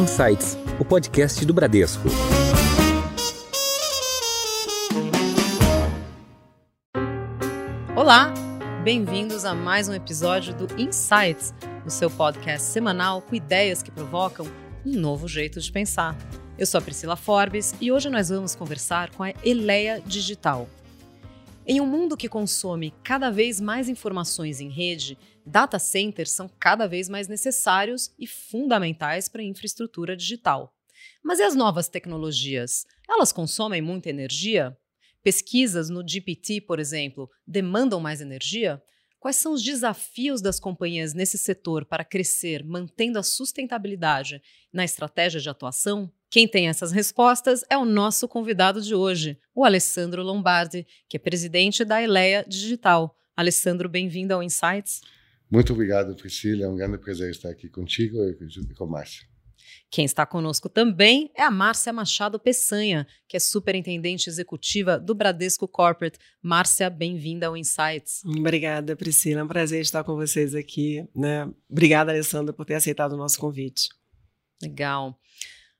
Insights, o podcast do Bradesco. Olá, bem-vindos a mais um episódio do Insights, o seu podcast semanal com ideias que provocam um novo jeito de pensar. Eu sou a Priscila Forbes e hoje nós vamos conversar com a Eleia Digital. Em um mundo que consome cada vez mais informações em rede, data centers são cada vez mais necessários e fundamentais para a infraestrutura digital. Mas e as novas tecnologias? Elas consomem muita energia? Pesquisas no GPT, por exemplo, demandam mais energia? Quais são os desafios das companhias nesse setor para crescer, mantendo a sustentabilidade na estratégia de atuação? Quem tem essas respostas é o nosso convidado de hoje, o Alessandro Lombardi, que é presidente da Eleia Digital. Alessandro, bem-vindo ao Insights. Muito obrigado, Priscila. É um grande prazer estar aqui contigo e com Márcia. Quem está conosco também é a Márcia Machado Peçanha, que é superintendente executiva do Bradesco Corporate. Márcia, bem-vinda ao Insights. Obrigada, Priscila. É um prazer estar com vocês aqui. Né? Obrigada, Alessandra, por ter aceitado o nosso convite. Legal.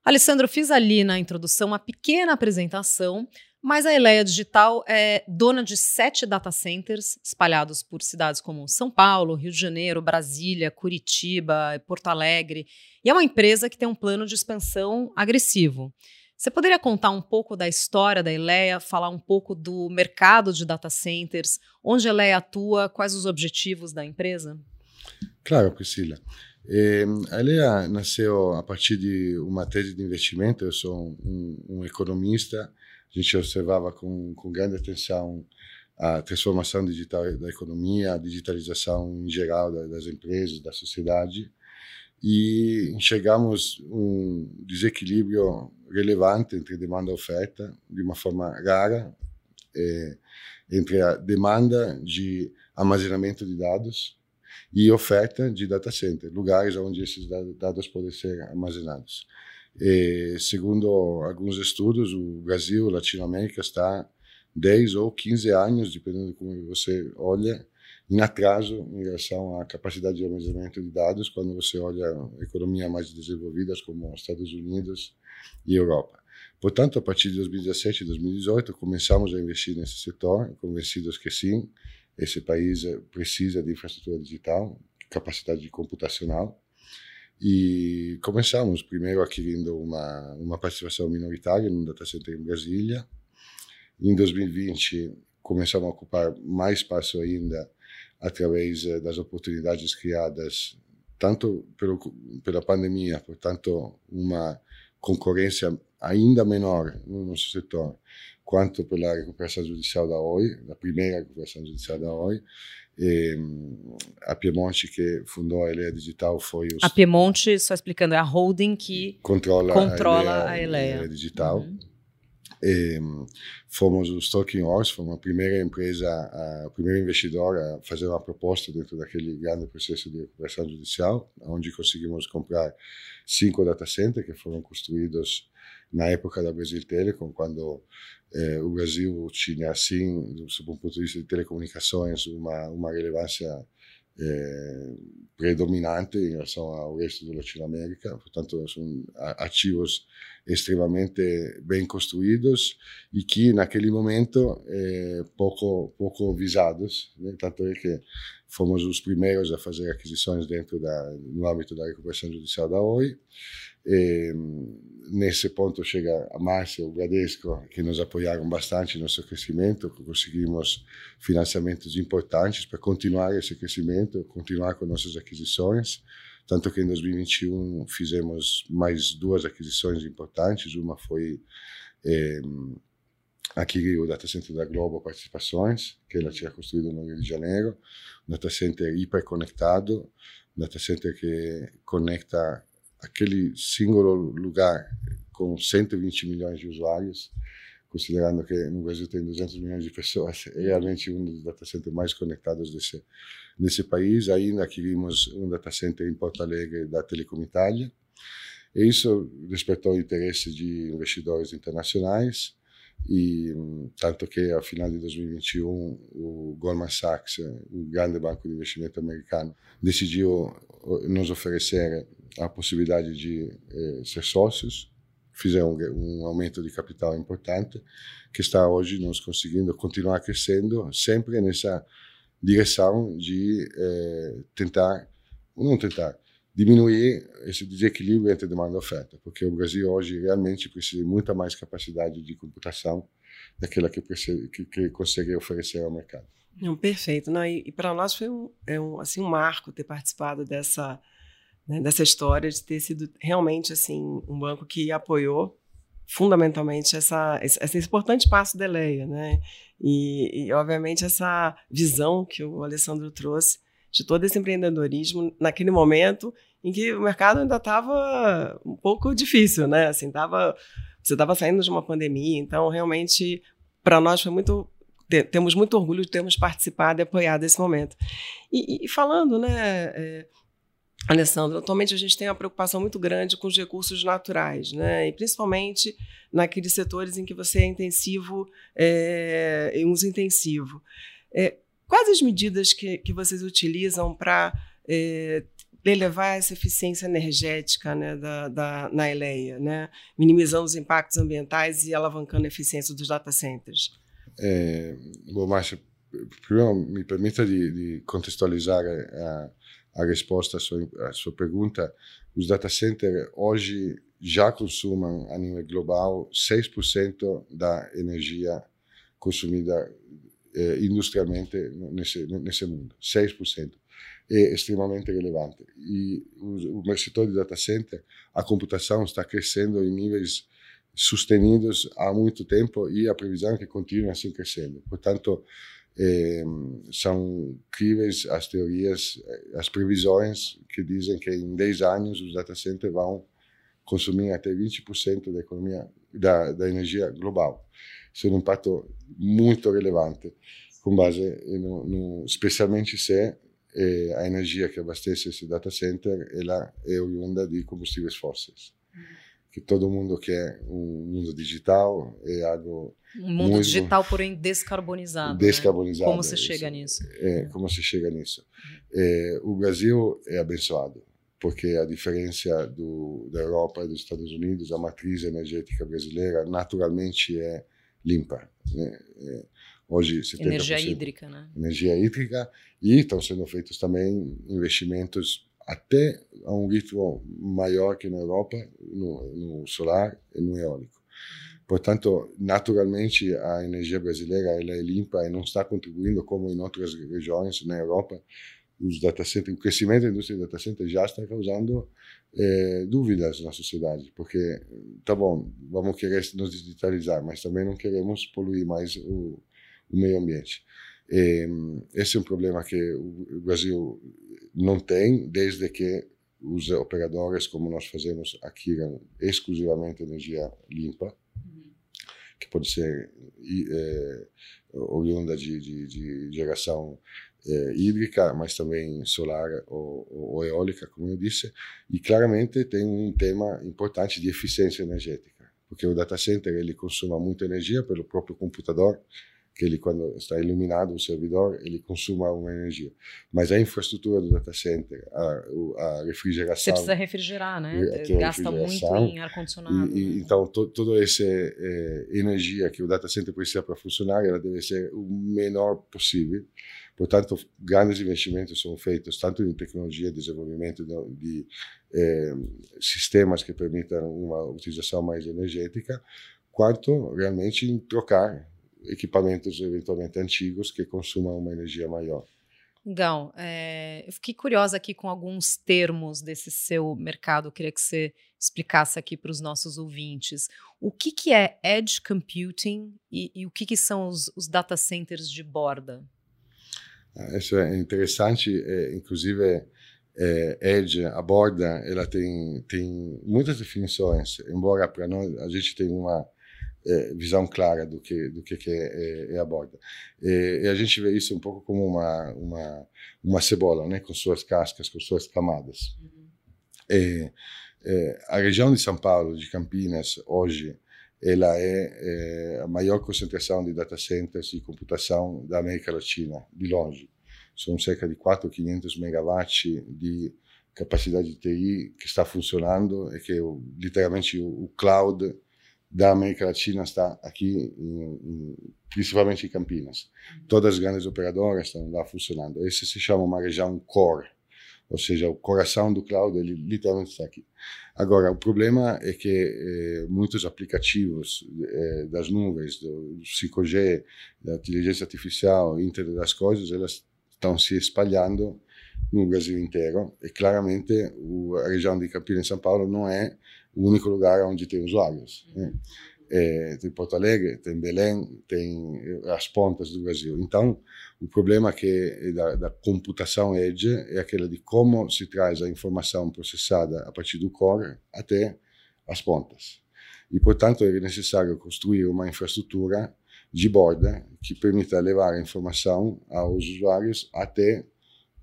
Alessandro, fiz ali na introdução uma pequena apresentação, mas a Eleia Digital é dona de sete data centers espalhados por cidades como São Paulo, Rio de Janeiro, Brasília, Curitiba, Porto Alegre. E é uma empresa que tem um plano de expansão agressivo. Você poderia contar um pouco da história da Eleia, falar um pouco do mercado de data centers, onde a Eleia atua, quais os objetivos da empresa? Claro, Priscila. Eh, a Eleia nasceu a partir de uma tese de investimento. Eu sou um, um economista a gente observava com, com grande atenção a transformação digital da economia, a digitalização em geral das empresas, da sociedade, e enxergamos um desequilíbrio relevante entre demanda e oferta, de uma forma rara, é, entre a demanda de armazenamento de dados e oferta de data center, lugares onde esses dados podem ser armazenados. E, segundo alguns estudos, o Brasil, Latinoamérica, está 10 ou 15 anos, dependendo de como você olha, em atraso em relação à capacidade de armazenamento de dados quando você olha economias mais desenvolvidas como Estados Unidos e Europa. Portanto, a partir de 2017 e 2018, começamos a investir nesse setor, convencidos que sim, esse país precisa de infraestrutura digital, capacidade computacional, e começamos primeiro adquirindo uma, uma participação minoritária num data center em Brasília. Em 2020, começamos a ocupar mais espaço ainda através eh, das oportunidades criadas tanto pelo, pela pandemia, portanto, uma concorrência ainda menor no nosso setor, quanto pela recuperação judicial da OI, da primeira recuperação judicial da OI, e, a Piemonte, que fundou a Eleia Digital, foi os... A Piemonte, só explicando, é a holding que controla, controla a, Eleia, a Eleia. Eleia Digital. Uhum. E, fomos os Talking Horse, fomos a primeira empresa, a primeira investidora a fazer uma proposta dentro daquele grande processo de recuperação judicial, onde conseguimos comprar cinco data centers que foram construídos na época da Brasil Telecom, quando eh, o Brasil tinha, assim, um ponto de vista de telecomunicações, uma, uma relevância eh, predominante em relação ao resto da Latinoamérica. Portanto, são ativos extremamente bem construídos e que, naquele momento, eh, pouco, pouco visados. Né? Tanto é que fomos os primeiros a fazer aquisições dentro da, no âmbito da recuperação judicial da OI. E, nesse ponto chega a Márcia, o Bradesco, que nos apoiaram bastante no nosso crescimento, conseguimos financiamentos importantes para continuar esse crescimento, continuar com nossas aquisições, tanto que em 2021 fizemos mais duas aquisições importantes, uma foi eh, aqui o data center da Globo Participações, que ela tinha construído no Rio de Janeiro, um data center hiperconectado, um data center que conecta aquele singular lugar com 120 milhões de usuários, considerando que no Brasil tem 200 milhões de pessoas, é realmente um dos data centers mais conectados desse nesse país. Ainda adquirimos um data center em Porto Alegre da Telecom Itália. E isso despertou interesse de investidores internacionais e tanto que ao final de 2021 o Goldman Sachs, um grande banco de investimento americano, decidiu nos oferecer a possibilidade de eh, ser sócios, fizeram um, um aumento de capital importante, que está hoje nos conseguindo continuar crescendo, sempre nessa direção de eh, tentar, não tentar, diminuir esse desequilíbrio entre demanda e oferta, porque o Brasil hoje realmente precisa de muita mais capacidade de computação daquela que, que, que consegue oferecer ao mercado. Não, perfeito. Não, e, e para nós foi um, é um, assim, um marco ter participado dessa, né, dessa história, de ter sido realmente assim um banco que apoiou fundamentalmente essa, esse, importante passo da Eleia, né? E, e, obviamente, essa visão que o Alessandro trouxe de todo esse empreendedorismo naquele momento em que o mercado ainda estava um pouco difícil, né? Assim, tava, você estava saindo de uma pandemia, então realmente para nós foi muito temos muito orgulho de termos participado e apoiado esse momento. E, e falando, né, é, Alessandro, atualmente a gente tem uma preocupação muito grande com os recursos naturais, né, e principalmente naqueles setores em que você é intensivo, é, em uso intensivo. É, Quais as medidas que, que vocês utilizam para é, elevar essa eficiência energética né, da, da, na Eleia, né? minimizando os impactos ambientais e alavancando a eficiência dos data centers? É, bom, Márcia, primeiro me permita de, de contextualizar a, a, resposta à sua, à sua pergunta. Os data centers hoje já consumem a nível global 6% da energia consumida eh, industrialmente nesse, nesse mundo, 6%. É extremamente relevante. E o, o setor de data center, a computação está crescendo em níveis sustenidos há muito tempo e a previsão é que continue assim crescendo. Portanto, eh, são críveis as teorias, as previsões que dizem que em 10 anos os data centers vão consumir até 20% da economia da, da energia global. Isso é um impacto muito relevante, com base no, no especialmente se eh, a energia que abastece esse data center ela é oriunda de combustíveis fósseis. Que todo mundo quer um mundo digital, é algo um mundo muito, digital, porém descarbonizado. Descarbonizado. Né? Como se chega nisso? É, como se chega nisso? É, o Brasil é abençoado porque a diferença do, da Europa e dos Estados Unidos, a matriz energética brasileira naturalmente é limpa. Né? É, hoje, 70%, energia hídrica, né? Energia hídrica e estão sendo feitos também investimentos até a um ritmo maior que na Europa no, no solar e no eólico. Portanto, naturalmente, a energia brasileira ela é limpa e não está contribuindo como em outras regiões na Europa os data centers, o crescimento da indústria de data center já está causando é, dúvidas na sociedade, porque, tá bom, vamos querer nos digitalizar, mas também não queremos poluir mais o, o meio ambiente. Esse é um problema que o Brasil não tem, desde que os operadores, como nós fazemos, adquiram exclusivamente energia limpa, que pode ser é, oriunda de, de, de geração é, hídrica, mas também solar ou, ou, eólica, como eu disse, e claramente tem um tema importante de eficiência energética, porque o data center ele consuma muita energia pelo próprio computador, que ele quando está iluminado o servidor ele consuma uma energia, mas a infraestrutura do data center, a, a refrigeração, você precisa refrigerar, né? Gasta muito em ar condicionado. E, e, né? então to, toda essa é, energia que o data center precisa para funcionar, ela deve ser o menor possível Portanto, grandes investimentos são feitos tanto em tecnologia, desenvolvimento de, de eh, sistemas que permitam uma utilização mais energética, quanto realmente em trocar equipamentos eventualmente antigos que consumam uma energia maior. Gão, é, eu fiquei curiosa aqui com alguns termos desse seu mercado. Eu queria que você explicasse aqui para os nossos ouvintes. O que, que é Edge Computing e, e o que, que são os, os data centers de borda? Isso é interessante, é, inclusive é, Edge, a borda, ela tem, tem muitas definições, embora para nós a gente tem uma é, visão clara do que do que, que é, é, é, a borda. E, e, a gente vê isso um pouco como uma uma uma cebola, né, com suas cascas, com suas camadas. Uhum. E, a região de São Paulo, de Campinas, hoje ela é, é, a maior concentração de data centers de computação da América Latina, de longe. São cerca de 4.500 megawatts de capacidade de TI que está funcionando e que literalmente o, o cloud da América Latina está aqui, principalmente em Campinas. Todas as grandes operadoras estão lá funcionando. Esse se chama uma região core, ou seja, o coração do cloud, ele literalmente está aqui. Agora, o problema é que eh, muitos aplicativos eh, das nuvens, do 5G, da inteligência artificial, Internet das coisas, elas estão se espalhando no Brasil inteiro e claramente a região de Campinas e São Paulo não é o único lugar onde tem usuários. Né? É, tem Porto Alegre, tem Belém, tem as pontas do Brasil. Então, o problema que é da, da, computação edge é aquela de como se traz a informação processada a partir do core até as pontas. E, portanto, é necessário construir uma infraestrutura de borda que permita levar a informação aos usuários até,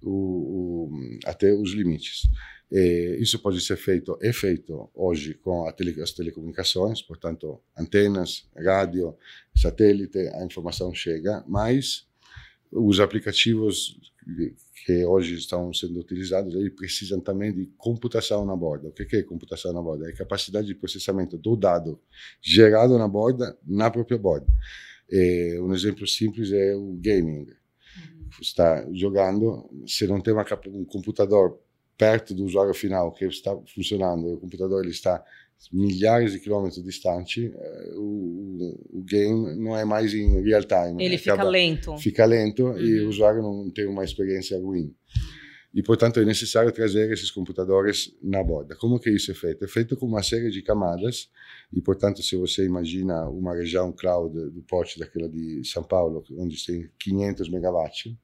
o, o, até os limites. E isso pode ser feito, é feito hoje com tele, as telecomunicações, portanto, antenas, rádio, satélite, a informação chega, mas os aplicativos que hoje estão sendo utilizados, eles precisam também de computação na borda. O que é computação na borda? É a capacidade de processamento do dado gerado na borda, na própria borda. E um exemplo simples é o gaming. Uhum. Está jogando, se não tem uma, um computador perto do usuário final que está funcionando, o computador ele está milhares de quilômetros distante, eh, o, o, game não é mais em real time. Ele fica lento. Fica lento uhum. e o usuário não tem uma experiência ruim. E, portanto, é necessário trazer esses computadores na borda. Como que isso é feito? É feito com uma série de camadas e, portanto, se você imagina uma região cloud do porte daquela de São Paulo, onde tem 500 megawatts,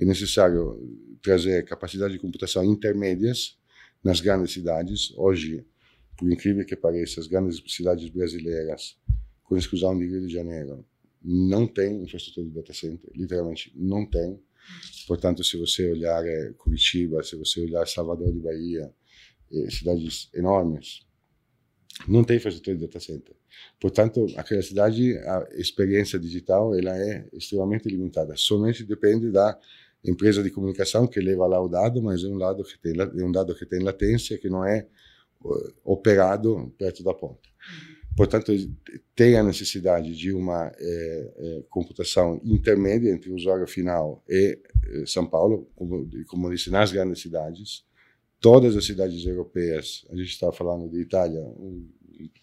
é necessário trazer capacidade de computação intermédias nas grandes cidades. Hoje, por incrível que pareça, as grandes cidades brasileiras, com exclusão de Rio de Janeiro, não têm infraestrutura de data center, literalmente não tem. Portanto, se você olhar é, Curitiba, se você olhar Salvador de Bahia, é, cidades enormes, não tem infraestrutura de data center. Portanto, aquela cidade, a experiência digital, ela é extremamente limitada. Somente depende da empresa de comunicação que leva lá o dado, mas é um dado que tem é um dado que tem latência que não é uh, operado perto da ponta. Portanto, tem a necessidade de uma é, é, computação intermédia entre o usuário final e é, São Paulo, como, como disse, nas grandes cidades. Todas as cidades europeias, a gente estava falando de Itália, um,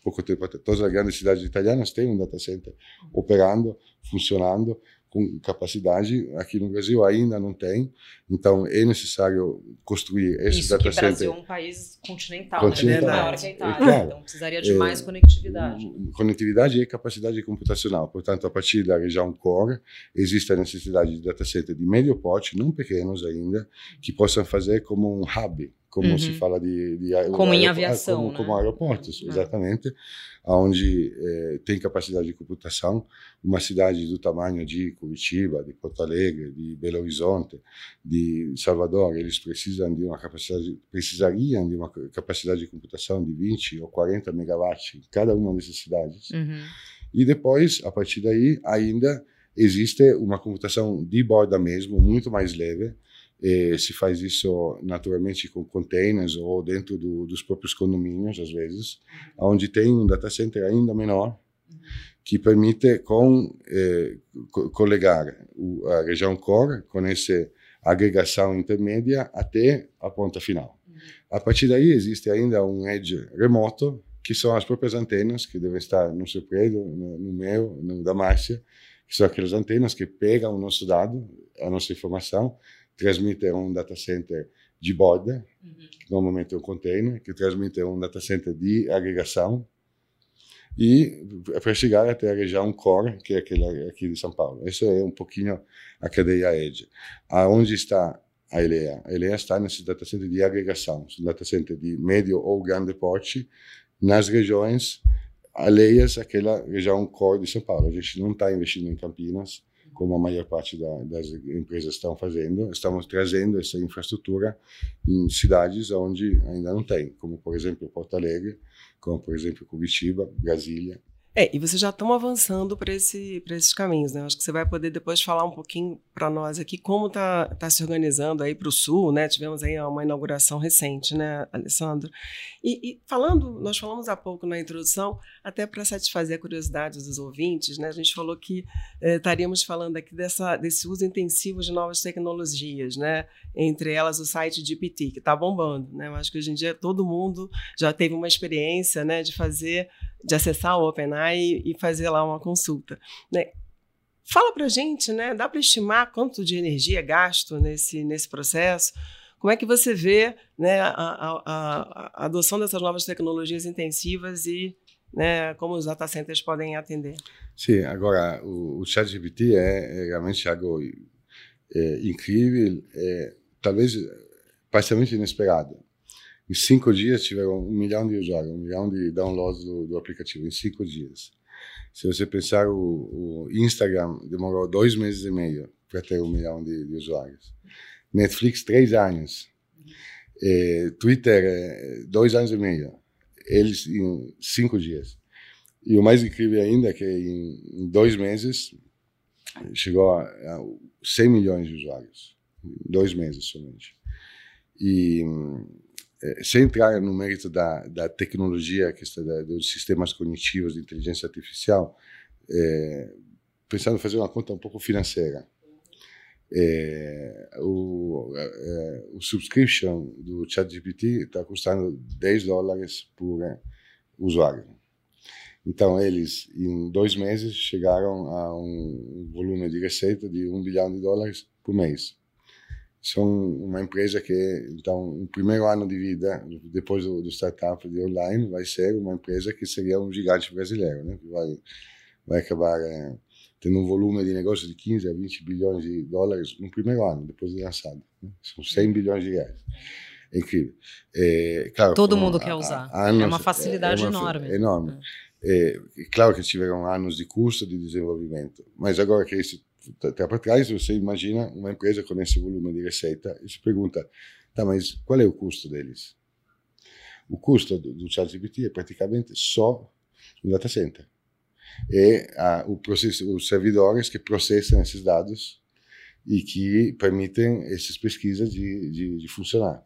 pouco tempo todas as grandes cidades italianas têm um data center operando, funcionando, com capacidade. Aqui no Brasil ainda não tem, então é necessário construir esse Isso data center. o Brasil é um país continental, continental. né? maior que a Itália, é, claro, então precisaria de mais conectividade. Conectividade e capacidade computacional. Portanto, a partir da região core, existe a necessidade de data center de médio porte, não pequenos ainda, que possam fazer como um hub como uhum. se fala de, de como em aviação, como, né? como aeroportos, uhum. exatamente, onde é, tem capacidade de computação. Uma cidade do tamanho de Curitiba, de Porto Alegre, de Belo Horizonte, de Salvador, eles precisam de uma capacidade, precisariam de uma capacidade de computação de 20 ou 40 megawatts em cada uma dessas cidades. Uhum. E depois, a partir daí, ainda existe uma computação de borda mesmo, muito mais leve, e se faz isso naturalmente com containers ou dentro do, dos próprios condomínios, às vezes, onde tem um data center ainda menor, que permite com, eh, colegar a região core com essa agregação intermédia até a ponta final. A partir daí existe ainda um edge remoto, que são as próprias antenas que devem estar no seu prédio, no, no meu, no da Márcia, que são aquelas antenas que pegam o nosso dado, a nossa informação, transmite um data center de borda, uhum. que normalmente é um container, que transmite um data center de agregação, e para chegar até a região core, que é aquela aqui de São Paulo. Isso é um pouquinho a cadeia Edge. Aonde está a ELEA? A ELEA está nesse data center de agregação, data center de médio ou grande porte, nas regiões alheias àquela região core de São Paulo. A gente não está investindo em Campinas, como a maior parte da, das empresas estão fazendo, estamos trazendo essa infraestrutura em cidades onde ainda não tem, como por exemplo Porto Alegre, como por exemplo Curitiba, Brasília. É, e vocês já estão avançando para esse, esses caminhos, né? Acho que você vai poder depois falar um pouquinho para nós aqui como está tá se organizando aí para o Sul, né? Tivemos aí uma inauguração recente, né, Alessandro? E, e falando, nós falamos há pouco na introdução, até para satisfazer a curiosidade dos ouvintes, né? A gente falou que eh, estaríamos falando aqui dessa, desse uso intensivo de novas tecnologias, né? Entre elas o site GPT, que está bombando, né? Eu acho que hoje em dia todo mundo já teve uma experiência, né, de fazer de acessar o OpenAI e, e fazer lá uma consulta. Né? Fala para gente, né? Dá para estimar quanto de energia é gasto nesse, nesse processo? Como é que você vê né, a, a, a, adoção dessas novas tecnologias intensivas e né, como os data centers podem atender? Sim, agora o, o ChatGPT é, é, realmente algo é, incrível, é, talvez parcialmente inesperado. Em cinco dias tiveram um milhão de usuários, um milhão de downloads do, do aplicativo, em cinco dias. Se você pensar, o, o, Instagram demorou dois meses e meio para ter um milhão de, de usuários. Netflix, três anos. É, Twitter, é, dois anos e meio. Eles em cinco dias. E o mais incrível ainda é que em, dois meses chegou a, a 100 milhões de usuários. Dois meses somente. E é, sem entrar no mérito da, da tecnologia, da, dos sistemas cognitivos de inteligência artificial, é, pensando em fazer uma conta um pouco financeira. É, o, é, o subscription do ChatGPT está custando 10 dólares por usuário. Então, eles, em dois meses, chegaram a um volume de receita de 1 bilhão de dólares por mês são uma empresa que, então, o primeiro ano de vida, depois do, do, startup de online, vai ser uma empresa que seria um gigante brasileiro, né? Que vai, vai acabar é, tendo um volume de negócio de 15 a 20 bilhões de dólares no primeiro ano, depois de lançado. Né? São 100 bilhões de reais. É incrível. É, claro, Todo mundo quer usar. Anos, é uma facilidade é uma, enorme. Enorme. É. claro que tiveram anos de custo de desenvolvimento, mas agora que isso até para trás, você imagina uma empresa com esse volume de receita e se pergunta, tá, mas qual é o custo deles? O custo do, do ChatGPT é praticamente só um data center. A, o processo, os servidores que processam esses dados e que permitem essas pesquisas de, de, de funcionar.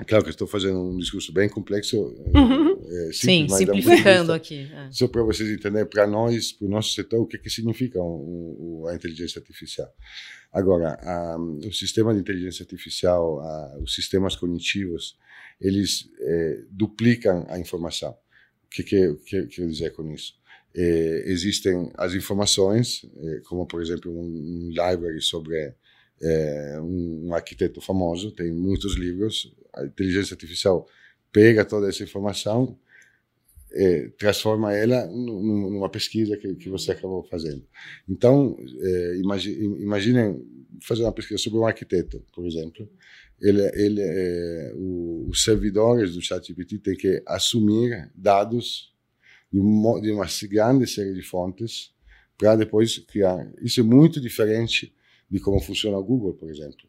É claro que estou fazendo um discurso bem complexo, uhum. é, simples, Sim, simplificando aqui. É. Só para vocês entenderem, para nós, para o nosso setor, o que, que significa um, um, a inteligência artificial. Agora, a, o sistema de inteligência artificial, a, os sistemas cognitivos, eles é, duplicam a informação. O que, que, que, que eu dizer com isso? É, existem as informações, é, como por exemplo um, um library sobre é, um, arquiteto famoso, tem muitos livros. A inteligência artificial pega toda essa informação, é, transforma ela numa pesquisa que, que você acabou fazendo. Então, é, imagine, imaginem fazer uma pesquisa sobre um arquiteto, por exemplo. Ele, ele, é, o, os servidores do ChatGPT têm que assumir dados de, um, de uma grande série de fontes para depois criar. Isso é muito diferente de como funciona o Google, por exemplo.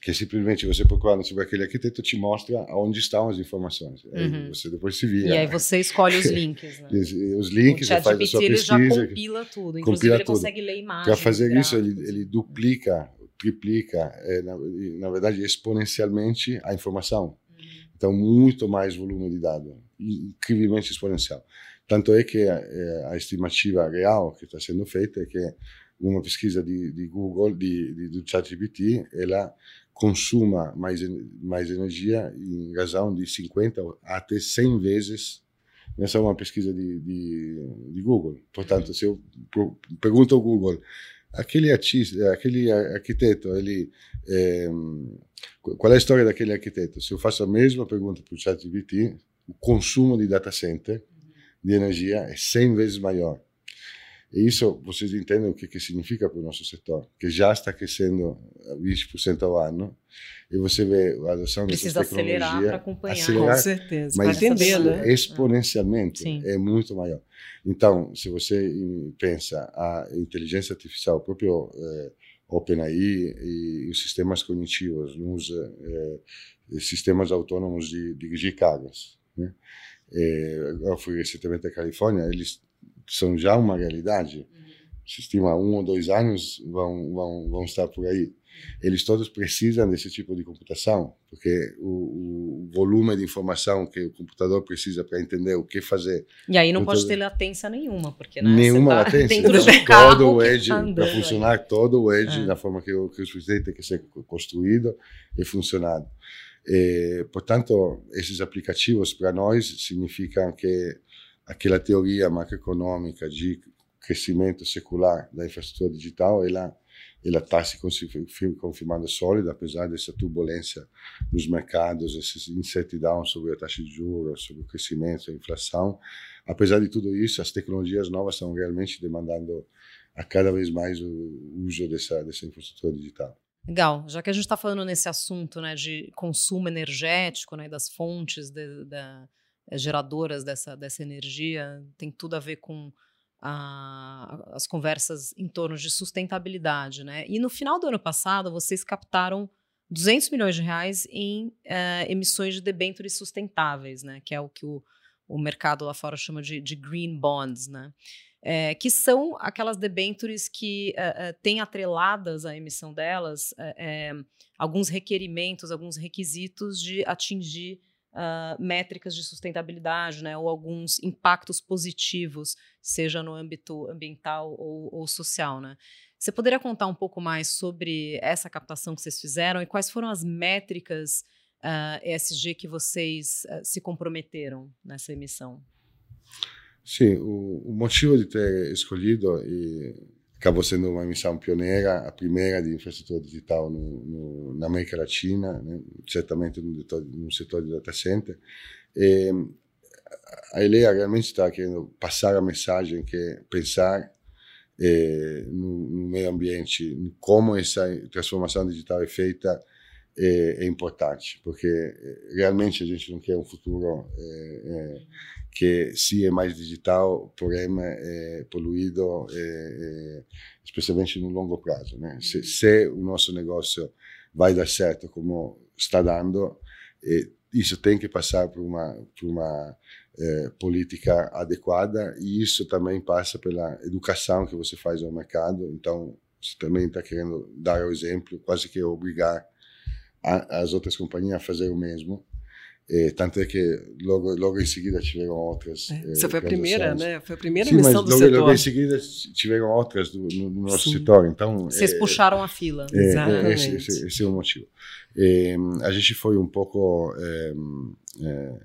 Que simplesmente você procurando sobre aquele arquiteto te mostra onde estão as informações. Uhum. Aí você depois se vira. E aí você escolhe os links. Né? os links, você faz a sua pesquisa. ele já compila tudo. Inclusive compila ele tudo. consegue ler imagens. Para fazer isso, ele, ele, duplica, triplica, é, na, na, verdade, exponencialmente a informação. Uhum. Então, muito mais volume de dados. Incrivelmente exponencial. Tanto é que a, é, a estimativa real que está sendo feita é que uma pesquisa de, de Google, de, de, do ChatGPT, ela consuma mais, mais energia em razão de 50 até 100 vezes. Essa é uma pesquisa de, de, de Google. Portanto, se eu pergunto ao Google, aquele artista, aquele arquiteto, ele é, qual é a história daquele arquiteto? Se eu faço a mesma pergunta para o ChatGPT, o consumo de data center de energia é 100 vezes maior. E isso vocês entendem o que, que significa para o nosso setor, que já está crescendo 20% ao ano, e você vê a adoção Precisa dessas tecnologias... acelerar para acompanhar. Acelerar, Com certeza, mas atender, né? exponencialmente, é muito maior. Então, se você pensa a inteligência artificial, o próprio é, OpenAI e, os sistemas cognitivos nos é, sistemas autônomos de dirigir cargas, né? É, eu fui recentemente à Califórnia, eles são já uma realidade. Se estima um ou dois anos vão, vão, vão estar por aí. Eles todos precisam desse tipo de computação, porque o, o volume de informação que o computador precisa para entender o que fazer. E aí não pode ter latência nenhuma, porque né, nenhuma tá latência. dentro Então, do carro todo o edge, tá para funcionar todo o edge É. da forma que o, que o dispositivo tem que ser construído e funcionado. E, portanto, esses aplicativos para nós significam que aquela teoria macroeconômica de crescimento secular da infraestrutura digital, ela ela está se confir- confirmando sólida, apesar dessa turbulência nos mercados, essa incertidão sobre a taxa de juros, sobre o crescimento, a inflação. Apesar de tudo isso, as tecnologias novas estão realmente demandando a cada vez mais o uso dessa, dessa infraestrutura digital. Legal, já que a gente está falando nesse assunto né, de consumo energético, né, das fontes de- da- geradoras dessa, dessa energia, tem tudo a ver com a- as conversas em torno de sustentabilidade. Né? E no final do ano passado, vocês captaram 200 milhões de reais em eh, emissões de debêntures sustentáveis, né, que é o que o, o mercado lá fora chama de, de green bonds, né? É, que são aquelas debêntures que têm atreladas à emissão delas alguns requerimentos, alguns requisitos de atingir ah, métricas de sustentabilidade, né, ou alguns impactos positivos, seja no âmbito ambiental ou, ou social. Né? Você poderia contar um pouco mais sobre essa captação que vocês fizeram e quais foram as métricas ah, ESG que vocês ah, se comprometeram nessa emissão? Sim, o, o motivo de ter escolhido e acabou sendo uma missão pioneira, a primeira de infraestrutura digital no, no, na América Latina, né? certamente no, no setor de data center. E a Elea realmente está querendo passar a mensagem que pensar eh, no, meio ambiente, como essa transformação digital é feita, é, é importante, porque eh, realmente a gente não quer um futuro eh, eh, que sim é mais digital, porém é poluído, é, é, especialmente no longo prazo. Né? Se, se o nosso negócio vai dar certo como está dando, é, isso tem que passar por uma, por uma é, política adequada e isso também passa pela educação que você faz ao mercado. Então, você também está querendo dar o exemplo, quase que obrigar a, as outras companhias a fazer o mesmo. Eh, tanto é que logo, logo em seguida tiveram outras. É, eh, Essa foi a primeira, né? Foi a primeira Sim, mas missão do logo, setor. logo em seguida tiveram outras do, no, no nosso Sim. setor. Então, Vocês eh, puxaram a fila. é, é, Exatamente. esse, esse, esse é o motivo. É, a gente foi um pouco é, é,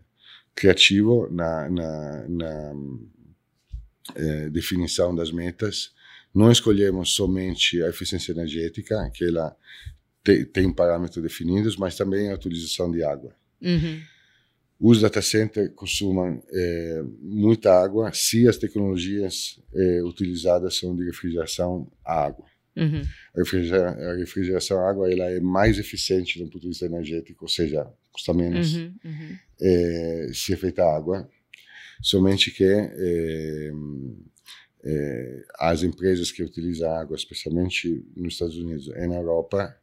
criativo na, na, na é, definição das metas. Não escolhemos somente a eficiência energética, que ela te, tem parâmetros definidos, mas também a utilização de água. Uhum. Os data centers consumem é, muita água se as tecnologias é, utilizadas são de refrigeração à água. Uhum. A refrigera- a refrigeração à água ela é mais eficiente do ponto de vista energético, ou seja, custa menos Uhum. Uhum. eh, se é feita a água. Somente que as empresas que utilizam água, especialmente nos Estados Unidos e na Europa,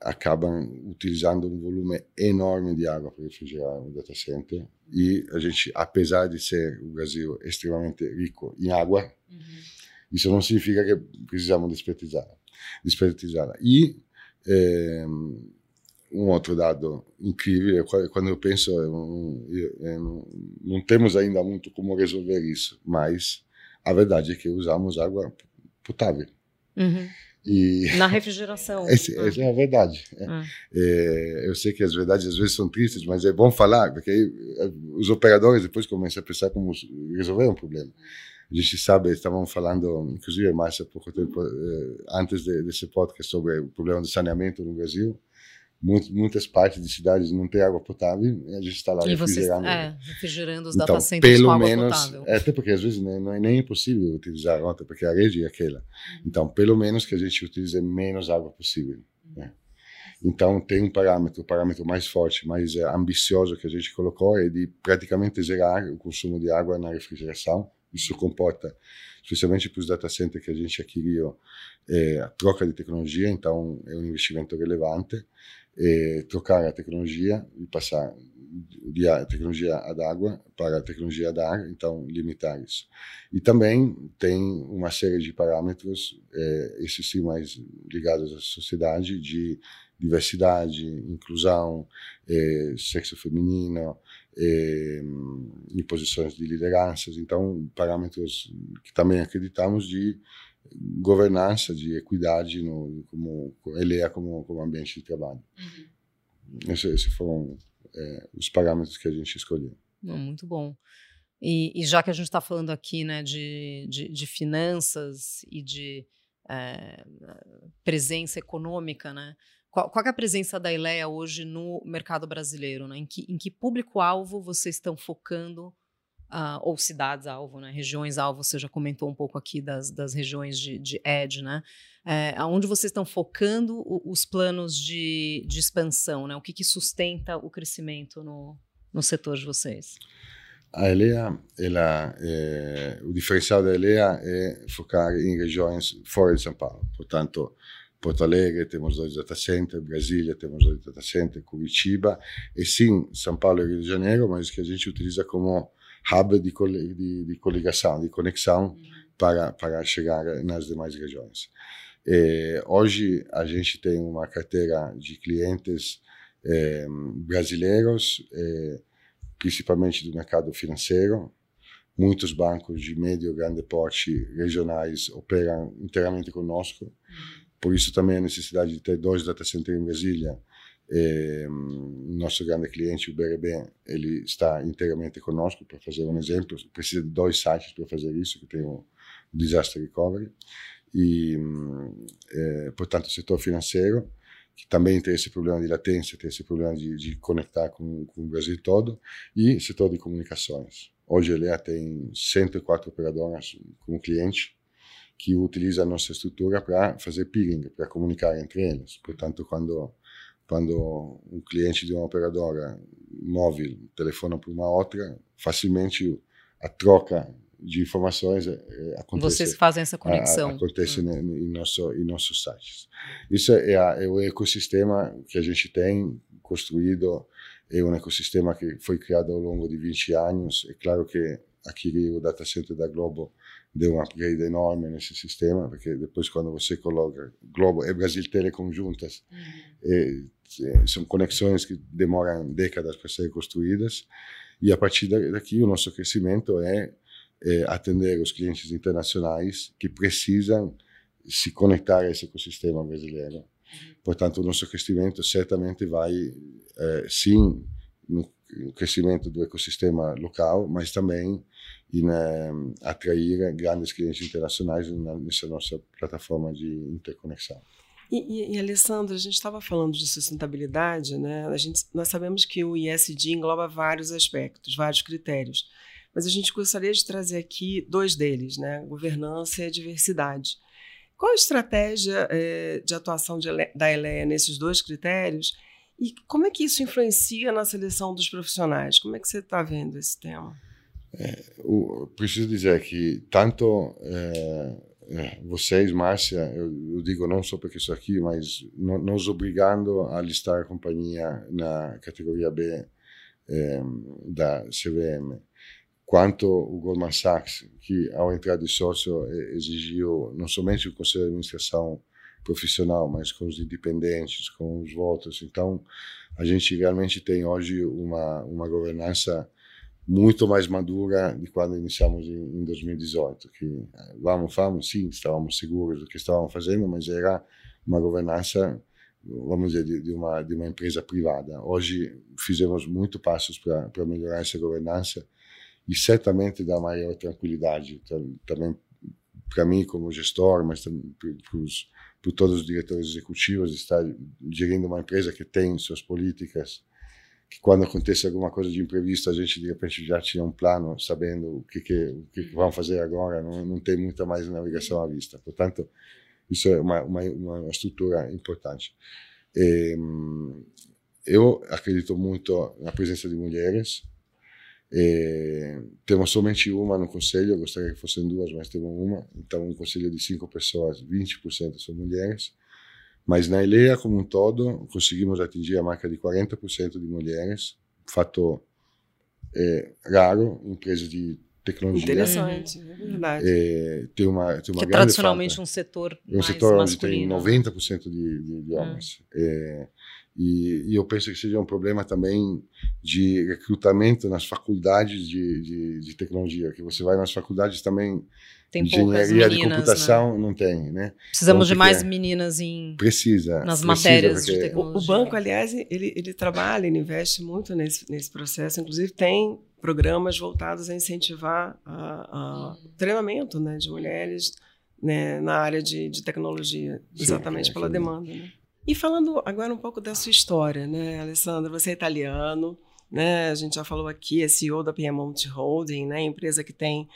acabam utilizando um volume enorme de água para refrigerar o data center. E a gente, apesar de ser o Brasil extremamente rico em água, Uhum. isso não significa que precisamos desperdiçá-la. desperdiçá-la. E eh, um outro dado incrível é qua- quando eu penso, eu não- eu- não, não temos ainda muito como resolver isso, mas a verdade é que usamos água potável. Uhum. E Na refrigeração. esse- Ah. essa é a verdade. É. Ah. É, eu sei que as verdades às vezes são tristes, mas é bom falar, porque aí, eh, os operadores depois começam a pensar como resolver um problema. A gente sabe, estávamos falando, inclusive, mais há pouco tempo, eh, antes de, desse podcast, sobre o problema do saneamento no Brasil. Muitas partes de cidades não têm água potável e a gente está lá E vocês refrigerando. é, refrigerando os Então, data centers com pelo água menos, potável. é, até porque às vezes nem, não é nem possível utilizar outra, porque a rede é aquela. Então, pelo menos que a gente utilize menos água possível. né? Então, tem um parâmetro, o parâmetro mais forte, mais eh, ambicioso que a gente colocou é de praticamente zerar o consumo de água na refrigeração. Isso comporta, especialmente para os data centers que a gente adquiriu, eh, a troca de tecnologia, então é um investimento relevante. É trocar a tecnologia e passar de tecnologia ad água para a tecnologia da ar, então limitar isso. E também tem uma série de parâmetros, é, esses sim mais ligados à sociedade, de diversidade, inclusão, é, sexo feminino, é, em posições de lideranças. Então, parâmetros que também acreditamos de governança, de equidade, no, como ele é como, como ambiente de trabalho. Uhum. Esses esse foram é, os parâmetros que a gente escolheu. Muito bom. E, e já que a gente está falando aqui né, de, de, de finanças e de é, presença econômica, né? Qual, qual é a presença da Ileia hoje no mercado brasileiro? Né? Em que, em que público-alvo vocês estão focando Uh, ou cidades-alvo, né? regiões-alvo, você já comentou um pouco aqui das, das regiões de, de ED, né? É, aonde vocês estão focando os planos de, de expansão, né? O que, que sustenta o crescimento no, no setor de vocês? A ELEA, ela, é, o diferencial da ELEA é focar em regiões fora de São Paulo. Portanto, Porto Alegre temos dois data centers, Brasília temos dois data centers, Curitiba e sim São Paulo e Rio de Janeiro, mas que a gente utiliza como hub de, de, de coligação, de conexão uhum. para, para chegar nas demais regiões. E, hoje a gente tem uma carteira de clientes eh, brasileiros, eh, principalmente do mercado financeiro. Muitos bancos de médio e grande porte regionais operam inteiramente conosco. Uhum. Por isso também a necessidade de ter dois data centers em Brasília e, nosso grande cliente, o BRB, ele está inteiramente conosco para fazer um exemplo. Precisa de dois sites para fazer isso, que tem o Disaster Recovery. E, é, portanto, o setor financeiro, que também tem esse problema de latência, tem esse problema de, conectar com, o Brasil todo, e setor de comunicações. Hoje, ele tem 104 operadoras como cliente, que utiliza a nossa estrutura para fazer peering, para comunicar entre eles. Portanto, quando quando um cliente de uma operadora móvel telefona para uma outra, facilmente a troca de informações é, é, acontece. Vocês fazem essa conexão. A, acontece hum. em, nosso, em nossos sites. Isso é, a, é, o ecossistema que a gente tem construído, é um ecossistema que foi criado ao longo de 20 anos. É claro que adquirir o data center da Globo deu um upgrade enorme nesse sistema, porque depois quando você coloca Globo e Brasil Telecom juntas, uhum. São conexões que demoram décadas para serem construídas, e a partir daqui o nosso crescimento é, é atender os clientes internacionais que precisam se conectar a esse ecossistema brasileiro. Uhum. Portanto, o nosso crescimento certamente vai, é, sim, no crescimento do ecossistema local, mas também em uh, atrair grandes clientes internacionais nessa nossa plataforma de interconexão. E, e, e Alessandra, a gente estava falando de sustentabilidade, né? A gente, nós sabemos que o ISD engloba vários aspectos, vários critérios, mas a gente gostaria de trazer aqui dois deles, né? Governança e diversidade. Qual a estratégia é, de atuação de, da ELEA nesses dois critérios e como é que isso influencia na seleção dos profissionais? Como é que você está vendo esse tema? É, preciso dizer que tanto é, é, vocês, Márcia, eu, eu, digo não só porque estou aqui, mas no, nos obrigando a listar a companhia na categoria B é, da CVM, quanto o Goldman Sachs, que ao entrar de sócio exigiu não somente o conselho de administração profissional, mas com os independentes, com os votos. Então, a gente realmente tem hoje uma, uma governança muito mais madura de quando iniciamos em, em 2018, que eh, vamos, vamos, sim, estávamos seguros do que estávamos fazendo, mas era uma governança, vamos dizer, de, de uma, de uma empresa privada. Hoje fizemos muito passos para melhorar essa governança e certamente dá maior tranquilidade também para mim como gestor, mas também para todos os diretores executivos, estar gerindo uma empresa que tem suas políticas, que quando acontece alguma coisa de imprevisto, a gente de repente já tinha um plano, sabendo o que, que, o que, vamos fazer agora, não, não tem muita mais navegação à vista. Portanto, isso é uma, uma, uma estrutura importante. E, eu acredito muito na presença de mulheres, é, temos somente uma no conselho, gostaria que fossem duas, mas temos uma. Então, um conselho de cinco pessoas, 20% são mulheres. Mas na Elea, como um todo, conseguimos atingir a marca de 40% de mulheres, fato é, raro, empresas de tecnologia. Interessante, é verdade. É, tem uma, tem uma que é grande tradicionalmente falta. um setor É um mais setor onde tem masculino. 90% de, de, de homens. É, e, e eu penso que seja um problema também de recrutamento nas faculdades de, de, de tecnologia, que você vai nas faculdades também, Tem poucas engenharia de meninas, né? computação não tem, né? Precisamos de Então, mais porque- meninas em Precisa. Nas precisa, matérias de tecnologia. O, o banco, aliás, ele, ele trabalha, ele investe muito nesse, nesse processo. Inclusive, tem programas voltados a incentivar a, a treinamento né, de mulheres né, na área de, de tecnologia, Sim, exatamente é, pela sim. demanda. Né? E falando agora um pouco da sua história, né, Alessandra? Você é italiano, né? A gente já falou aqui, é CEO da Piemonte Holding, né? Empresa que tem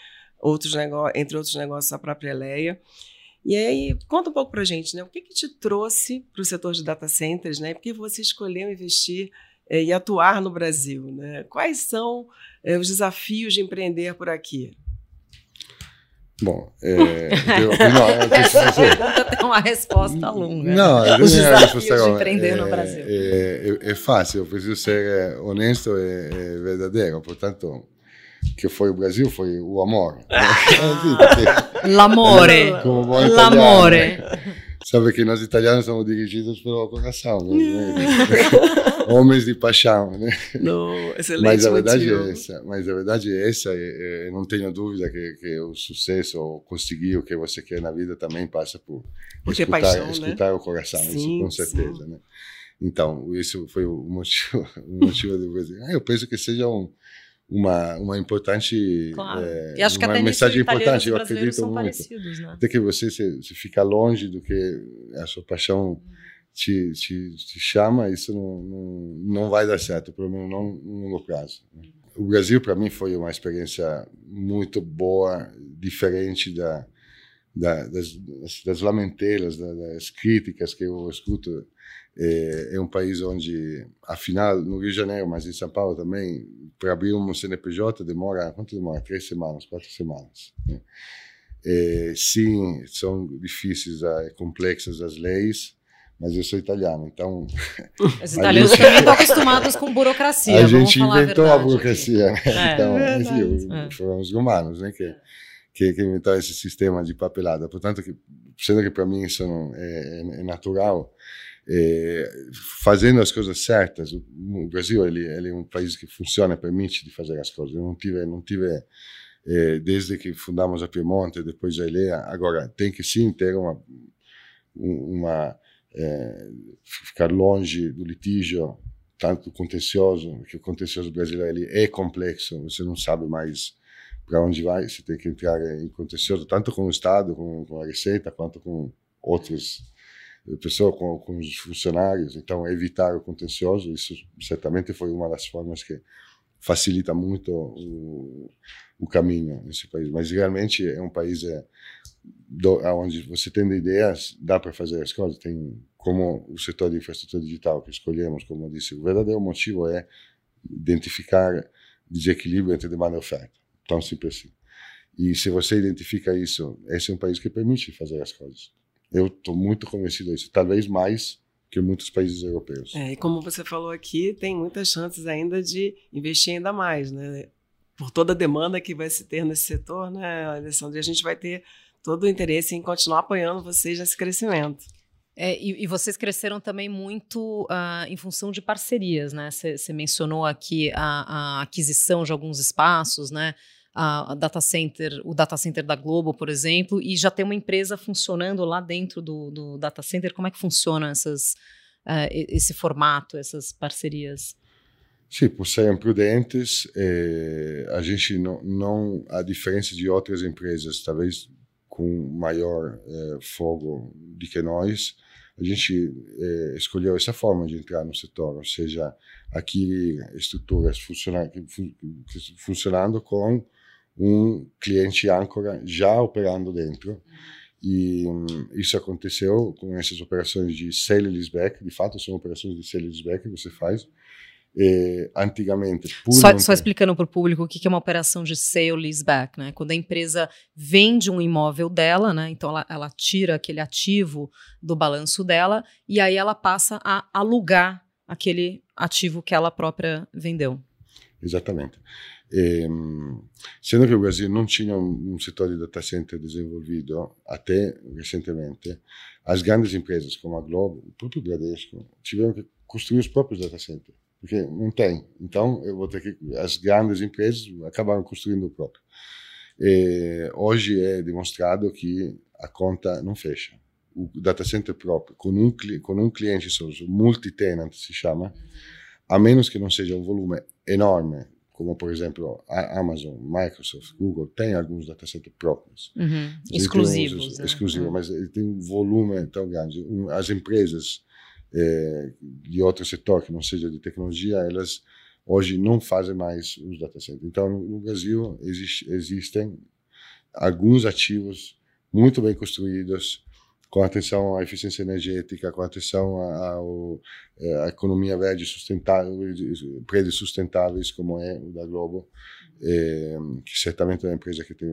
outros negócios, entre outros negócios, a própria Leia. E aí, conta um pouco pra gente, né? O que, que te trouxe para o setor de data centers, né? Por que você escolheu investir eh, e atuar no Brasil, né? Quais são eh, os desafios de empreender por aqui? Bom, é, eu, não, eu uma resposta longa. Não, eu Os não é desafios resposta de empreender no É- Brasil. É, é, é fácil, eu preciso ser honesto e, e verdadeiro. Portanto, que foi o Brasil foi o amor. Porque, L'amore. L'amore. italiano, sabe que nós italianos somos dirigidos pelo coração, né? homens de paixão, né? Excelente Mas a verdade motivo. é essa. Mas a verdade é essa. e- e não tenho dúvida que, que o sucesso, ou conseguir o que você quer na vida, também passa por Por ter escutar, paixão, né? escutar o coração. isso Sim, com certeza, né? Então, isso foi o motivo, o motivo do Brasil. Ah, Eu penso que seja um, uma, uma importante. Claro. eh, e acho que uma até mensagem importante. Eu acredito são muito. né? Até que você se, se fica longe do que a sua paixão te, te, te chama, isso não, não, não vai dar certo, pelo menos não no longo prazo. né? O Brasil, para mim, foi uma experiência muito boa, diferente da, da, das, das, das lamenteiras, da- das críticas que eu escuto. É, é um país onde, afinal, no Rio de Janeiro, mas em São Paulo também, para abrir um CNPJ demora, quanto demora? Três semanas, quatro semanas. né? É, sim, são difíceis, é, complexas as leis, mas eu sou italiano, então Os italianos também estão acostumados com burocracia. a gente falar inventou a, verdade burocracia. né? É, então, verdade. enfim, É. foram os romanos né, que, que, que inventaram esse sistema de papelada. Portanto, que, sendo que para mim isso não é, é- é natural, é, fazendo as coisas certas, o, Brasil ele, ele é um país que funciona, permite de fazer as coisas. Eu não tive, não tive é, desde que fundamos a Piemonte, depois a Ilea, agora tem que sim ter uma, um- uma é, ficar longe do litígio, tanto contencioso, que o contencioso brasileiro ele é complexo, você não sabe mais para onde vai, você tem que entrar em contencioso, tanto com o Estado, com, com a Receita, quanto com outras pessoas, com, com os funcionários. Então, evitar o contencioso, isso certamente foi uma das formas que facilita muito o, o caminho nesse país. Mas realmente é um país é, do, onde você tendo ideias, dá para fazer as coisas. Tem como o setor de infraestrutura digital que escolhemos, como eu disse, o verdadeiro motivo é identificar desequilíbrio entre demanda e oferta. Tão simples assim. E se você identifica isso, esse é um país que permite fazer as coisas. Eu estou muito convencido disso, talvez mais que muitos países europeus. É, e como você falou aqui, tem muitas chances ainda de investir ainda mais, né? Por toda a demanda que vai se ter nesse setor, né, Alessandro? E a gente vai ter todo o interesse em continuar apoiando vocês nesse crescimento. É, e, e vocês cresceram também muito ah, em função de parcerias, né? Você mencionou aqui a, a aquisição de alguns espaços, né? A, data center, o data center da Globo, por exemplo, e já tem uma empresa funcionando lá dentro do, do data center. Como é que funciona essas, e- esse formato, essas parcerias? Sim, por serem prudentes, eh, a gente não, não, a diferença de outras empresas, talvez com maior eh, fogo do que nós, a gente eh, escolheu essa forma de entrar no setor, ou seja, adquirir estruturas funciona, que fun- que funcionando com um cliente âncora já operando dentro. E hum, isso aconteceu com essas operações de sale and leaseback, de fato são operações de sale and leaseback que você faz, eh, antigamente. Só, só, explicando para o público o que é uma operação de sale leaseback, né? Quando a empresa vende um imóvel dela, né? Então ela, ela tira aquele ativo do balanço dela e aí ela passa a alugar aquele ativo que ela própria vendeu. Exatamente. E, ehm, sendo que o Brasil não tinha um, um setor de data center desenvolvido até recentemente, as grandes empresas como a Globo, o próprio Bradesco, tiveram que construir os próprios data centers porque não tem. Então, eu vou ter que. As grandes empresas acabaram construindo o próprio. E hoje é demonstrado que a conta não fecha. O data center próprio, com um, com um cliente multi-tenant se chama, a menos que não seja um volume enorme, como por exemplo a Amazon, Microsoft, Google, tem alguns data centers próprios. Uhum. Exclusivos. né? Exclusivos, uhum. mas tem um volume tão grande. As empresas é, de outro setor que não seja de tecnologia, elas hoje não fazem mais os data centers. Então, no Brasil existe, existem alguns ativos muito bem construídos, com atenção à eficiência energética, com atenção à, economia verde sustentável, prédios sustentáveis, como é o da Globo, é, que certamente é uma empresa que tem,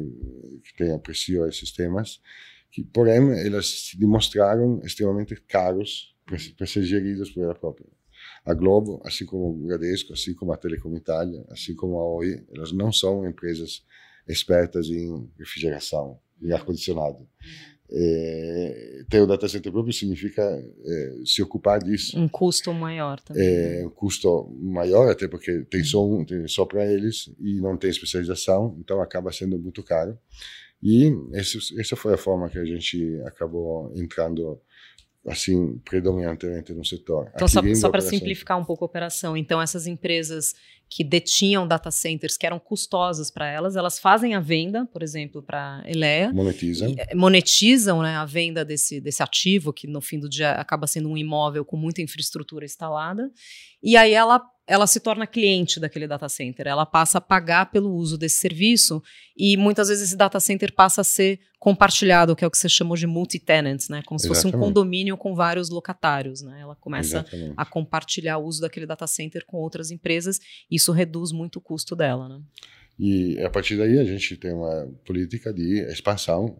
que tem aprecio a esses temas, que, porém, elas se demonstraram extremamente caros para ser geridas por ela própria. A Globo, assim como o Bradesco, assim como a Telecom Itália, assim como a Oi, elas não são empresas expertas em refrigeração, em ar-condicionado. É, ter o data center próprio significa é, se ocupar disso. Um custo maior também. É, um custo maior, até porque tem só um, tem só para eles e não tem especialização, então acaba sendo muito caro. E esse, essa foi a forma que a gente acabou entrando assim, predominantemente no setor. Então, Aqui só, só para simplificar um pouco a operação, então essas empresas que detinham data centers que eram custosas para elas, elas fazem a venda, por exemplo, para Elea. Monetizam. Eh, monetizam né, a venda desse, desse ativo, que no fim do dia acaba sendo um imóvel com muita infraestrutura instalada. E aí ela ela se torna cliente daquele data center, ela passa a pagar pelo uso desse serviço e muitas vezes esse data center passa a ser compartilhado, que é o que você chamou de multi-tenants, né? Como se Exatamente. fosse um condomínio com vários locatários, né? Ela começa Exatamente. a compartilhar o uso daquele data center com outras empresas, e isso reduz muito o custo dela, né? E a partir daí a gente tem uma política de expansão,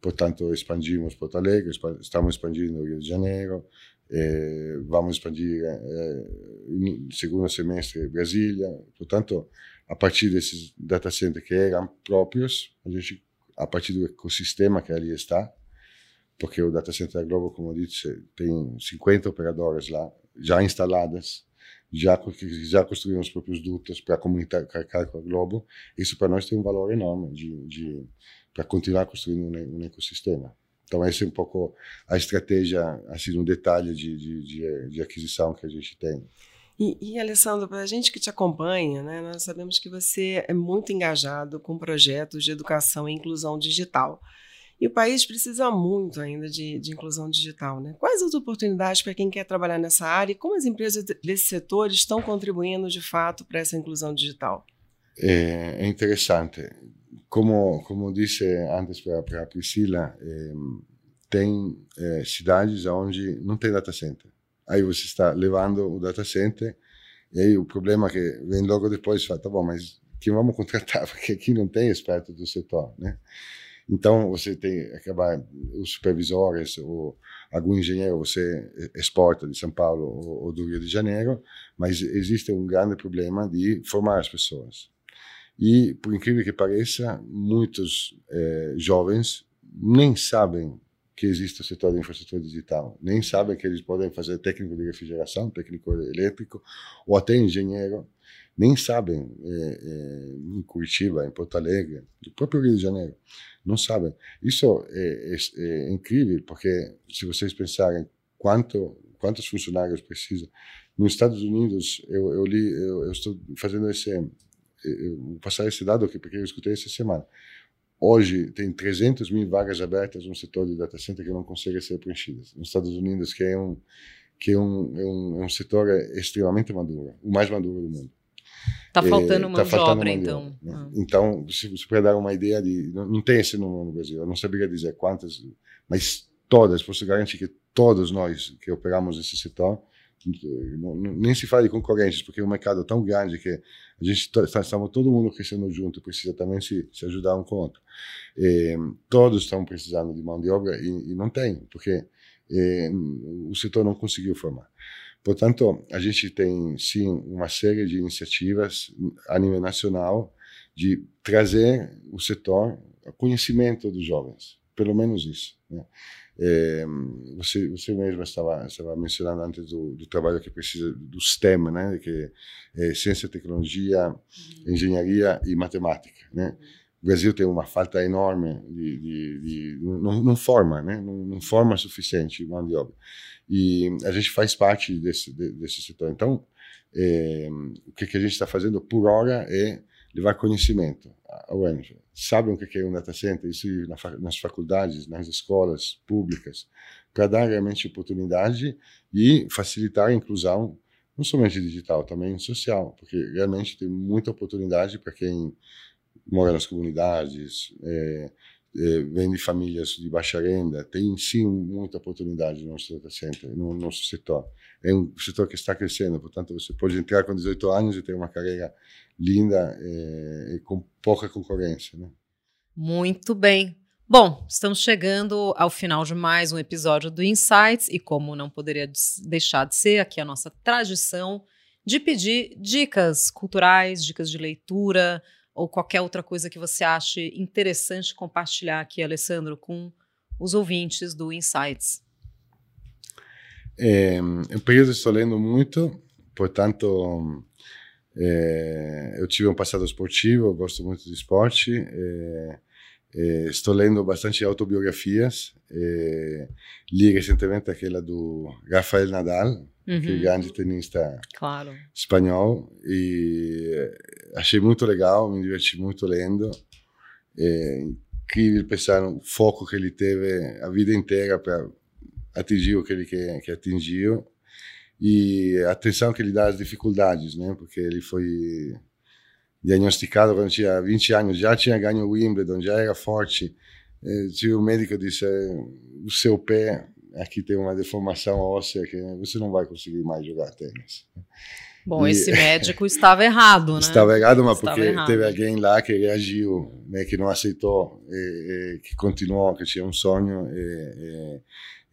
portanto expandimos Porto Alegre, estamos expandindo Rio de Janeiro, eh, vamos expandir eh, no segundo semestre Brasília. Portanto, a partir desses data centers que eram próprios, a gente, a partir do ecossistema que ali está, porque o data center da Globo, como eu disse, tem 50 operadoras lá, já instaladas, já, já construíram os próprios dutos para comunicar com a Globo. Isso para nós tem um valor enorme de, de para continuar construindo um, um ecossistema. Então, essa é um pouco a estratégia, assim, no detalhe de, de, de, de aquisição que a gente tem. E, e Alessandro, para a gente que te acompanha, né, nós sabemos que você é muito engajado com projetos de educação e inclusão digital. E o país precisa muito ainda de, de inclusão digital. Né? Quais as oportunidades para quem quer trabalhar nessa área e como as empresas desse setor estão contribuindo de fato para essa inclusão digital? É, é interessante como, como disse antes para a Priscila, eh, tem eh, cidades onde não tem data center. Aí você está levando o data center e aí o problema é que vem logo depois fala, tá bom, mas quem vamos contratar? Porque aqui não tem experto do setor, né? Então você tem acabar os supervisores ou algum engenheiro você exporta de São Paulo ou, ou do Rio de Janeiro, mas existe um grande problema de formar as pessoas. E, por incrível que pareça, muitos é, jovens nem sabem que existe o setor de infraestrutura digital, nem sabem que eles podem fazer técnico de refrigeração, técnico elétrico, ou até engenheiro, nem sabem é, é, em Curitiba, em Porto Alegre, no próprio Rio de Janeiro, não sabem. Isso é, é, é incrível, porque se vocês pensarem quanto quantos funcionários precisam, nos Estados Unidos eu, eu li, eu, eu estou fazendo esse vou passar esse dado aqui porque eu escutei essa semana. Hoje tem 300 mil vagas abertas no setor de data center que não conseguem ser preenchidas. Nos Estados Unidos, que é um que é um, é um, é um setor extremamente maduro, o mais maduro do mundo. Está faltando é, mão tá de obra, então. Ah. Então, se você puder dar uma ideia de. Não, tem esse número no Brasil, eu não saberia dizer quantas, mas todas, posso garantir que todos nós que operamos nesse setor nem se fala de concorrentes, porque é um mercado tão grande que a gente está, estamos todo mundo crescendo junto, precisa também se, se ajudar um com o outro. E, todos estão precisando de mão de obra e, e não tem, porque e, o setor não conseguiu formar. Portanto, a gente tem sim uma série de iniciativas a nível nacional de trazer o setor a conhecimento dos jovens, pelo menos isso. Né? É, você, você mesmo estava, estava mencionando antes do, do, trabalho que precisa do STEM, né? Que é ciência, tecnologia, uhum. engenharia e matemática, né? O Brasil tem uma falta enorme de, de, de não, não, forma, né? Não, não, forma suficiente mão de obra. E a gente faz parte desse desse setor. Então, é, o que, que a gente está fazendo por hora é levar conhecimento ao Angel. Sabem o que é um data center? Isso nas faculdades, nas escolas públicas, para dar realmente oportunidade e facilitar a inclusão, não somente digital, também social, porque realmente tem muita oportunidade para quem mora nas comunidades, é, vem de famílias de baixa renda, tem sim muita oportunidade no nosso data center, no nosso setor. É um setor que está crescendo, portanto você pode entrar com 18 anos e ter uma carreira linda é, e com pouca concorrência. Né? Muito bem. Bom, estamos chegando ao final de mais um episódio do Insights e como não poderia deixar de ser aqui a nossa tradição de pedir dicas culturais, dicas de leitura ou qualquer outra coisa que você ache interessante compartilhar aqui, Alessandro, com os ouvintes do Insights. É, em período estou lendo muito, portanto é, eu tive um passado esportivo, gosto muito de esporte. É, estou lendo bastante autobiografias. É, li recentemente aquela do Rafael Nadal, uhum. que é grande tenista claro. espanhol, e achei muito legal, me diverti muito lendo. É incrível pensar no foco que ele teve a vida inteira para atingir o que ele que, que atingiu e a atenção que ele dá às dificuldades, né? Porque ele foi diagnosticado quando tinha 20 anos, já tinha ganho o Wimbledon, já era forte. E, o médico disse: o seu pé aqui tem uma deformação óssea que você não vai conseguir mais jogar tênis. Bom, e, esse médico estava errado, né? Estava errado, mas estava porque errado. teve alguém lá que reagiu, né, que não aceitou, e, e, que continuou, que tinha um sonho. E,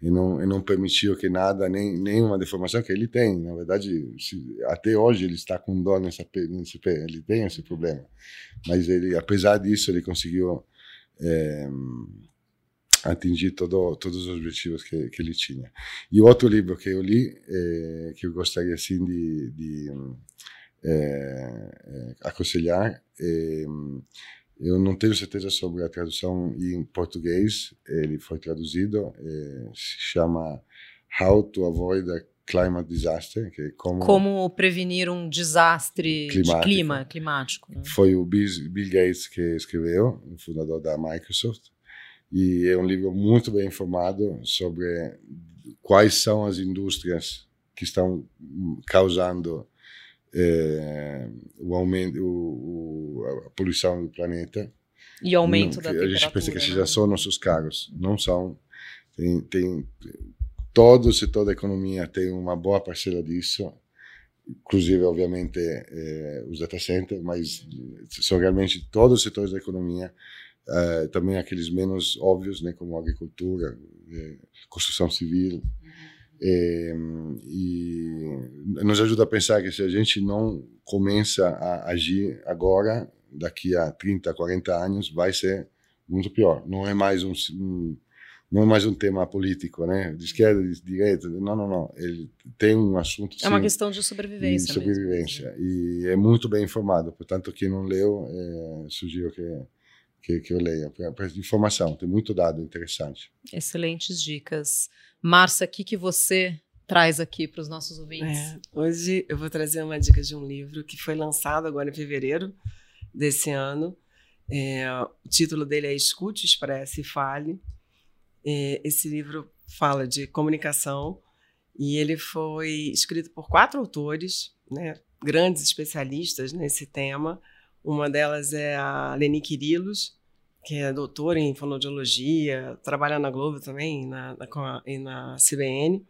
e não, e não permitiu que nada, nem nenhuma deformação que ele tem. Na verdade, se, até hoje ele está com dor nessa, nesse pé, ele tem esse problema. Mas ele, apesar disso, ele conseguiu é, atingir todo, todos os objetivos que, que ele tinha. E outro livro que eu li, é, que eu gostaria assim de, de é, aconselhar, é eu não tenho certeza sobre a tradução em português. Ele foi traduzido, é, se chama How to Avoid a Climate Disaster, que é como, como prevenir um desastre climático. de clima climático. Né? Foi o Bill Gates que escreveu, o fundador da Microsoft, e é um livro muito bem informado sobre quais são as indústrias que estão causando é, o aumento, o, o, a poluição do planeta. E o aumento não, da temperatura. A gente pensa que né? já são nossos carros, não são. Tem, tem todo o setor da economia tem uma boa parcela disso, inclusive obviamente é, os data centers, mas são realmente todos os setores da economia, é, também aqueles menos óbvios, né, como agricultura, é, construção civil. É, e nos ajuda a pensar que se a gente não começa a agir agora, daqui a 30, 40 anos, vai ser muito pior. Não é mais um, não é mais um tema político, né? De esquerda, de direita, não, não, não. Ele tem um assunto. É uma questão de sobrevivência. De sobrevivência mesmo. e é muito bem informado. Portanto, quem não leu, é, sugiro que que, que eu leia para informação. Tem muito dado interessante. Excelentes dicas. Márcia, o que, que você traz aqui para os nossos ouvintes? É, hoje eu vou trazer uma dica de um livro que foi lançado agora em fevereiro desse ano. É, o título dele é Escute, Expresse e Fale. É, esse livro fala de comunicação e ele foi escrito por quatro autores, né, grandes especialistas nesse tema. Uma delas é a Leni Quirilos, que é doutora em fonoaudiologia, trabalha na Globo também na, na, e na CBN.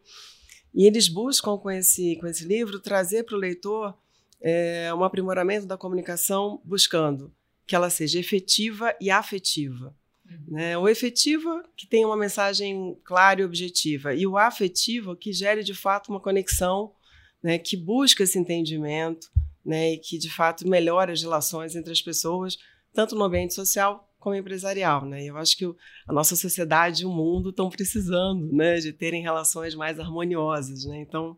E eles buscam com esse, com esse livro trazer para o leitor é, um aprimoramento da comunicação, buscando que ela seja efetiva e afetiva. Uhum. Né? O efetivo que tenha uma mensagem clara e objetiva, e o afetivo que gere de fato uma conexão, né, que busca esse entendimento, né, e que de fato melhora as relações entre as pessoas, tanto no ambiente social como empresarial. Né? Eu acho que a nossa sociedade e o mundo estão precisando né, de terem relações mais harmoniosas. Né? Então,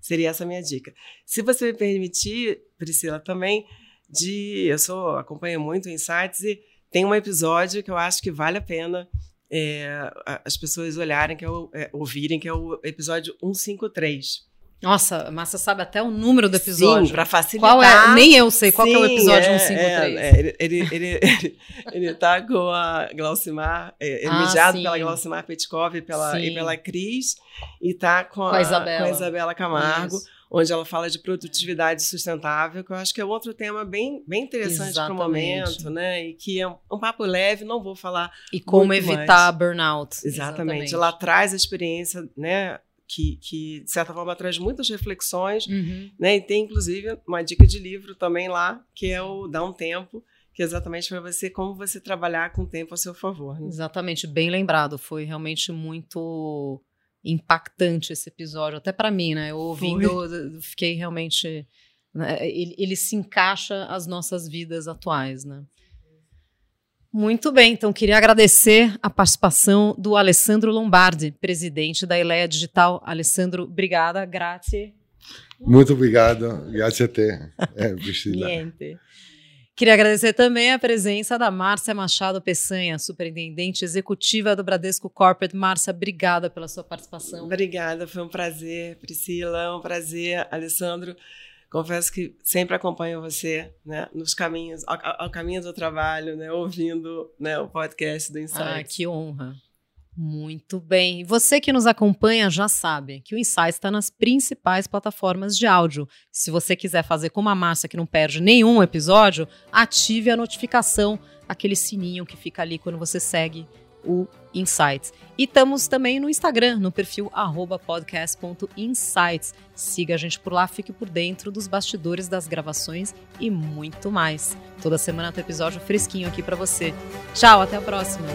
seria essa a minha dica. Se você me permitir, Priscila, também, de eu sou acompanho muito Insights e tem um episódio que eu acho que vale a pena é, as pessoas olharem, que é, o, é, ouvirem, que é o episódio 153. Nossa, a Massa sabe até o número do episódio. Sim, para facilitar. Qual é? Nem eu sei qual Sim, é o episódio é, 153. É, é, ele, ele, ele, ele tá com a Glaucimar, é, ah, mediado sim. pela Glaucimar Petkov e pela, e pela Cris, e tá com a, com a Isabela, com a Isabela Camargo. Isso onde ela fala de produtividade sustentável, que eu acho que é outro tema bem, bem interessante para o momento, né? E que é um, um, papo leve, não vou falar. E como evitar mais. burnout. Exatamente. Exatamente. Ela traz a experiência, né? Que, que, de certa forma, traz muitas reflexões, uhum. né? E tem, inclusive, uma dica de livro também lá, que é o Dá um Tempo, que é exatamente para você, como você trabalhar com o tempo a seu favor. Né? Exatamente, bem lembrado. Foi realmente muito impactante esse episódio, até para mim, né? Eu ouvindo, fiquei realmente. Né? Ele, ele, se encaixa às nossas vidas atuais, né? Muito bem, então queria agradecer a participação do Alessandro Lombardi, presidente da Ileia Digital. Alessandro, obrigada, grazie. Muito obrigado, grazie a te, é, Priscila. Niente. Queria agradecer também a presença da Márcia Machado Peçanha, superintendente executiva do Bradesco Corporate. Márcia, obrigada pela sua participação. Obrigada, foi um prazer, Priscila, um prazer, Alessandro. Confesso que sempre acompanho você né, nos caminhos, ao, ao caminho do trabalho, né, ouvindo né, o podcast do Insight. Ah, que honra. Muito bem. Você que nos acompanha já sabe que o Insight está nas principais plataformas de áudio. Se você quiser fazer como a Márcia, que não perde nenhum episódio, ative a notificação, aquele sininho que fica ali quando você segue o Insights. E estamos também no Instagram, no perfil podcast.insights. Siga a gente por lá, fique por dentro dos bastidores das gravações e muito mais. Toda semana tem episódio fresquinho aqui para você. Tchau, até a próxima.